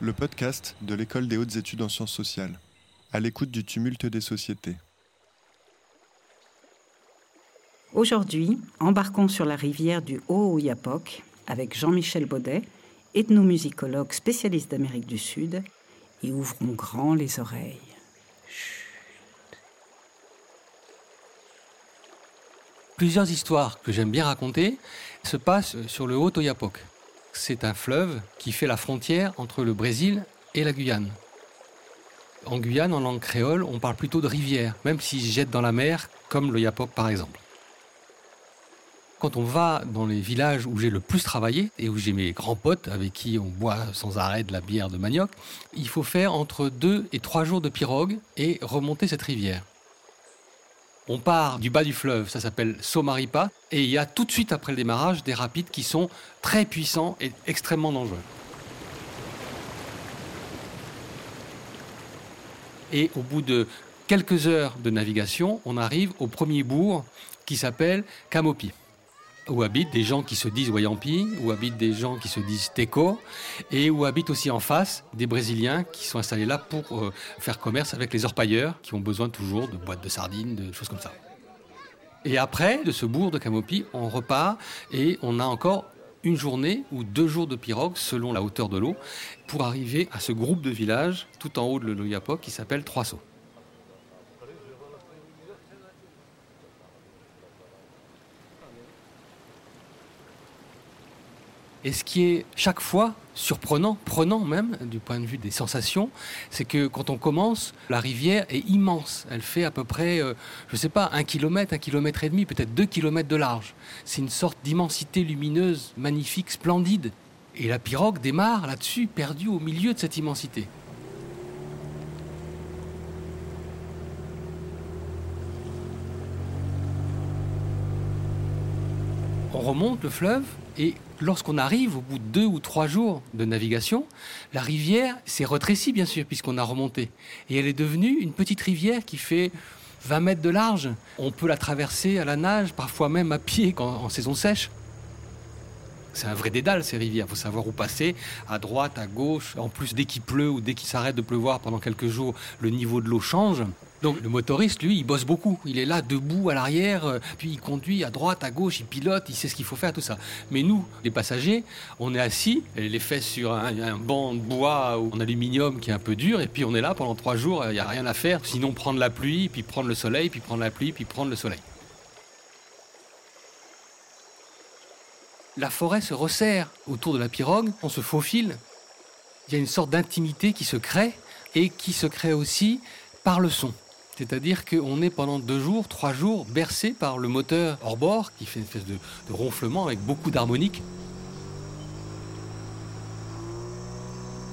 Le podcast de l'École des hautes études en sciences sociales, à l'écoute du tumulte des sociétés. Aujourd'hui, embarquons sur la rivière du Haut-Oyapock avec Jean-Michel Baudet, ethnomusicologue spécialiste d'Amérique du Sud, et ouvrons grand les oreilles. Plusieurs histoires que j'aime bien raconter se passent sur le Haut-Oyapock. C'est un fleuve qui fait la frontière entre le Brésil et la Guyane. En Guyane, en langue créole, on parle plutôt de rivière, même s'ils se jettent dans la mer, comme l'Oyapock par exemple. Quand on va dans les villages où j'ai le plus travaillé et où j'ai mes grands potes avec qui on boit sans arrêt de la bière de manioc, il faut faire entre deux et trois jours de pirogue et remonter cette rivière. On part du bas du fleuve, ça s'appelle Somaripa, et il y a tout de suite après le démarrage des rapides qui sont très puissants et extrêmement dangereux. Et au bout de quelques heures de navigation, on arrive au premier bourg qui s'appelle Kamopi où habitent des gens qui se disent Wayampi, où habitent des gens qui se disent Teco, et où habitent aussi en face des Brésiliens qui sont installés là pour euh, faire commerce avec les orpailleurs, qui ont besoin toujours de boîtes de sardines, de choses comme ça. Et après, de ce bourg de Camopi, on repart et on a encore une journée ou deux jours de pirogue selon la hauteur de l'eau pour arriver à ce groupe de villages tout en haut de l'Oyapock qui s'appelle Trois. Et ce qui est chaque fois surprenant, prenant même du point de vue des sensations, c'est que quand on commence, la rivière est immense. Elle fait à peu près, euh, je ne sais pas, un kilomètre, un kilomètre et demi, peut-être deux kilomètres de large. C'est une sorte d'immensité lumineuse, magnifique, splendide. Et la pirogue démarre là-dessus, perdue au milieu de cette immensité. On remonte le fleuve et lorsqu'on arrive au bout de deux ou trois jours de navigation, la rivière s'est rétrécie, bien sûr, puisqu'on a remonté. Et elle est devenue une petite rivière qui fait 20 mètres de large. On peut la traverser à la nage, parfois même à pied en saison sèche. C'est un vrai dédale, ces rivières. Il faut savoir où passer, à droite, à gauche. En plus, dès qu'il pleut ou dès qu'il s'arrête de pleuvoir pendant quelques jours, le niveau de l'eau change. Donc le motoriste, lui, il bosse beaucoup. Il est là, debout à l'arrière, euh, puis il conduit à droite, à gauche, il pilote, il sait ce qu'il faut faire, tout ça. Mais nous, les passagers, on est assis, les fesses sur un, banc de bois ou en aluminium qui est un peu dur, et puis on est là pendant trois jours, il n'y a rien à faire, sinon prendre la pluie, puis prendre le soleil, puis prendre la pluie, puis prendre le soleil. La forêt se resserre autour de la pirogue, on se faufile. Il y a une sorte d'intimité qui se crée et qui se crée aussi par le son. C'est-à-dire qu'on est pendant deux jours, trois jours bercé par le moteur hors bord qui fait une espèce de, ronflement avec beaucoup d'harmonique.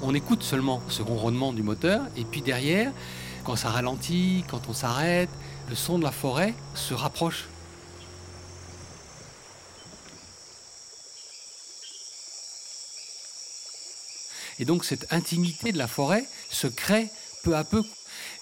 On écoute seulement ce ronronnement du moteur et puis derrière, quand ça ralentit, quand on s'arrête, le son de la forêt se rapproche. Et donc cette intimité de la forêt se crée peu à peu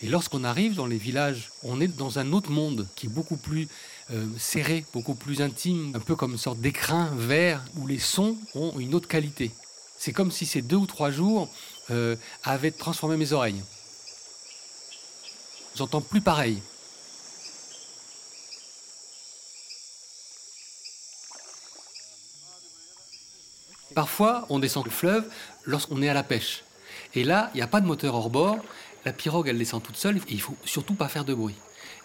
et lorsqu'on arrive dans les villages, on est dans un autre monde qui est beaucoup plus euh, serré, beaucoup plus intime, un peu comme une sorte d'écrin vert où les sons ont une autre qualité. C'est comme si ces deux ou trois jours euh, avaient transformé mes oreilles. J'entends plus pareil. Parfois, on descend le fleuve lorsqu'on est à la pêche. Et là, il n'y a pas de moteur hors bord, la pirogue, elle descend toute seule et il faut surtout pas faire de bruit.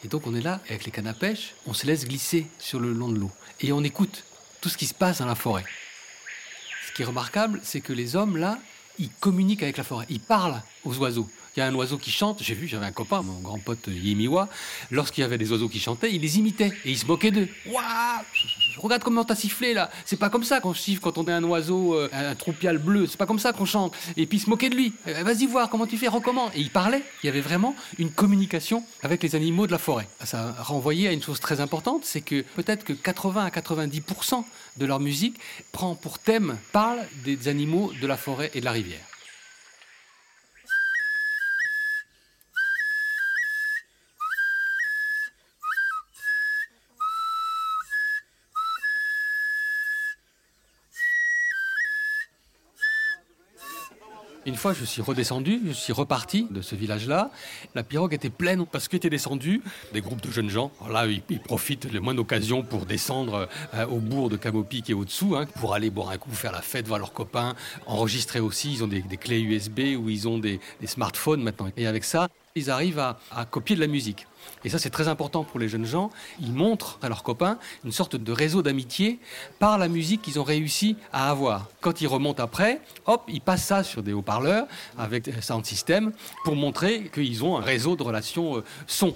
Et donc on est là avec les cannes à pêche, on se laisse glisser sur le long de l'eau et on écoute tout ce qui se passe dans la forêt. Ce qui est remarquable, c'est que les hommes là, ils communiquent avec la forêt, ils parlent aux oiseaux. Il y a un oiseau qui chante, j'ai vu, j'avais un copain, mon grand pote Yemiwa, lorsqu'il y avait des oiseaux qui chantaient, il les imitait et il se moquait d'eux. Waouh Regarde comment t'as sifflé là. C'est pas comme ça qu'on siffle quand on est un oiseau, euh, un troupial bleu. C'est pas comme ça qu'on chante. Et puis il se moquait de lui. Eh, vas-y voir comment tu fais, recommande. Et il parlait. Il y avait vraiment une communication avec les animaux de la forêt. Ça renvoyait à une chose très importante, c'est que peut-être que 80 à 90% de leur musique prend pour thème, parle des animaux de la forêt et de la rivière. Une fois, je suis redescendu, je suis reparti de ce village-là. La pirogue était pleine parce qu'étaient descendus des groupes de jeunes gens. là, ils, profitent le moins d'occasion pour descendre euh, au bourg de Camopic et au-dessous, hein, pour aller boire un coup, faire la fête, voir leurs copains, enregistrer aussi. Ils ont des, clés USB ou ils ont des, smartphones maintenant. Et avec ça, ils arrivent à copier de la musique. Et ça, c'est très important pour les jeunes gens. Ils montrent à leurs copains une sorte de réseau d'amitié par la musique qu'ils ont réussi à avoir. Quand ils remontent après, hop, ils passent ça sur des haut-parleurs avec un sound system pour montrer qu'ils ont un réseau de relations euh, son.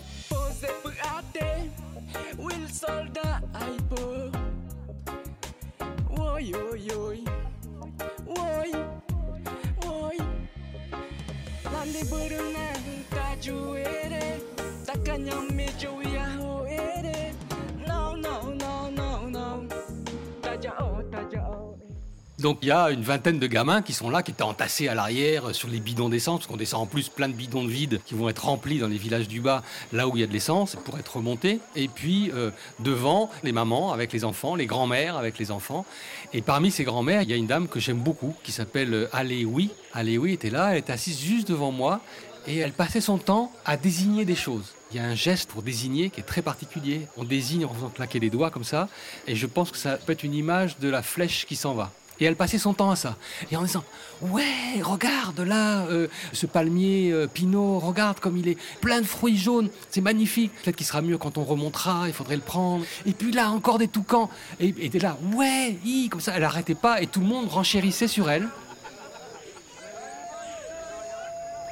Donc il y a une vingtaine de gamins qui sont là, qui étaient entassés à l'arrière sur les bidons d'essence, parce qu'on descend en plus plein de bidons de vide qui vont être remplis dans les villages du bas, là où il y a de l'essence, pour être remontés. Et puis euh, devant, les mamans avec les enfants, les grands-mères avec les enfants. Et parmi ces grands-mères, il y a une dame que j'aime beaucoup, qui s'appelle euh, Aléoui. Aléoui était là, elle était assise juste devant moi, et elle passait son temps à désigner des choses. Il y a un geste pour désigner qui est très particulier. On désigne en faisant claquer les doigts comme ça, et je pense que ça peut être une image de la flèche qui s'en va. Et elle passait son temps à ça. Et en disant Ouais, regarde là, euh, ce palmier euh, pinot, regarde comme il est plein de fruits jaunes, c'est magnifique. Peut-être qu'il sera mieux quand on remontera, il faudrait le prendre. Et puis là, encore des toucans. Et était là Ouais, comme ça, elle n'arrêtait pas et tout le monde renchérissait sur elle.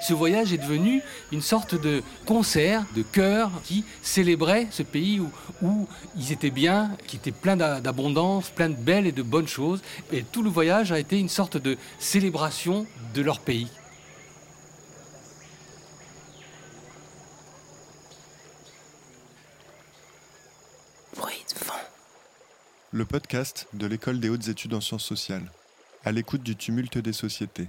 Ce voyage est devenu une sorte de concert, de chœur qui célébrait ce pays où, où ils étaient bien, qui était plein d'abondance, plein de belles et de bonnes choses. Et tout le voyage a été une sorte de célébration de leur pays. Bruit de vent. Le podcast de l'École des hautes études en sciences sociales, à l'écoute du tumulte des sociétés.